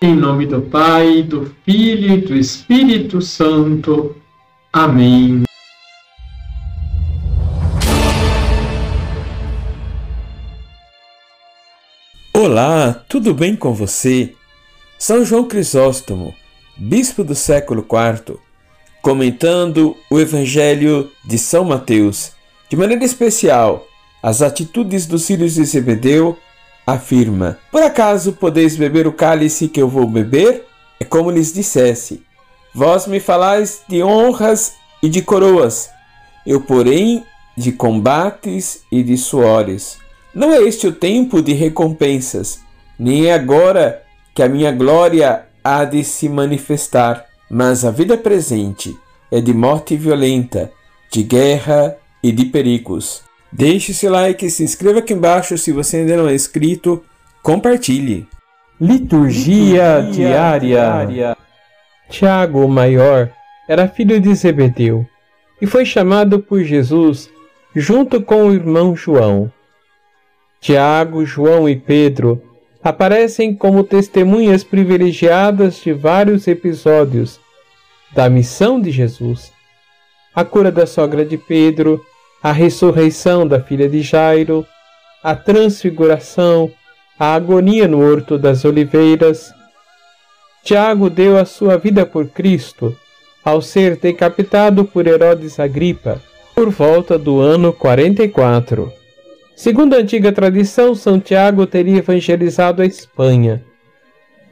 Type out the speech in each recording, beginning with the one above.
Em nome do Pai, do Filho e do Espírito Santo. Amém. Olá, tudo bem com você? São João Crisóstomo, bispo do século IV, comentando o Evangelho de São Mateus, de maneira especial, as atitudes dos filhos de Zebedeu, afirma: Por acaso podeis beber o cálice que eu vou beber? É como lhes dissesse: Vós me falais de honras e de coroas, eu, porém, de combates e de suores. Não é este o tempo de recompensas, nem é agora que a minha glória há de se manifestar, mas a vida presente é de morte violenta, de guerra e de perigos. Deixe seu like, se inscreva aqui embaixo se você ainda não é inscrito, compartilhe. Liturgia, Liturgia diária. diária. Tiago, o maior, era filho de Zebedeu e foi chamado por Jesus junto com o irmão João. Tiago, João e Pedro aparecem como testemunhas privilegiadas de vários episódios da missão de Jesus. A cura da sogra de Pedro, a ressurreição da filha de Jairo, a transfiguração, a agonia no Horto das Oliveiras. Tiago deu a sua vida por Cristo ao ser decapitado por Herodes Agripa por volta do ano 44. Segundo a antiga tradição, São Tiago teria evangelizado a Espanha.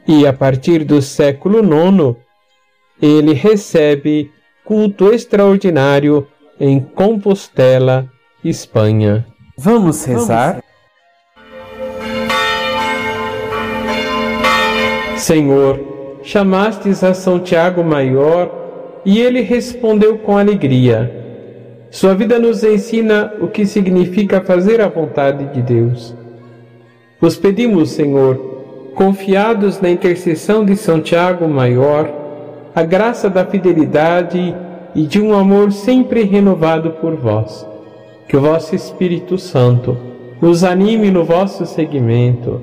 E a partir do século IX, ele recebe culto extraordinário em Compostela, Espanha. Vamos rezar? Senhor, chamastes a São Tiago Maior e ele respondeu com alegria. Sua vida nos ensina o que significa fazer a vontade de Deus. Vos pedimos, Senhor, confiados na intercessão de São Tiago Maior, a graça da fidelidade e de um amor sempre renovado por vós. Que o vosso Espírito Santo nos anime no vosso seguimento.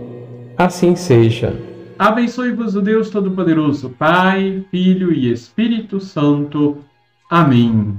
Assim seja. Abençoe-vos o Deus Todo-Poderoso, Pai, Filho e Espírito Santo. Amém.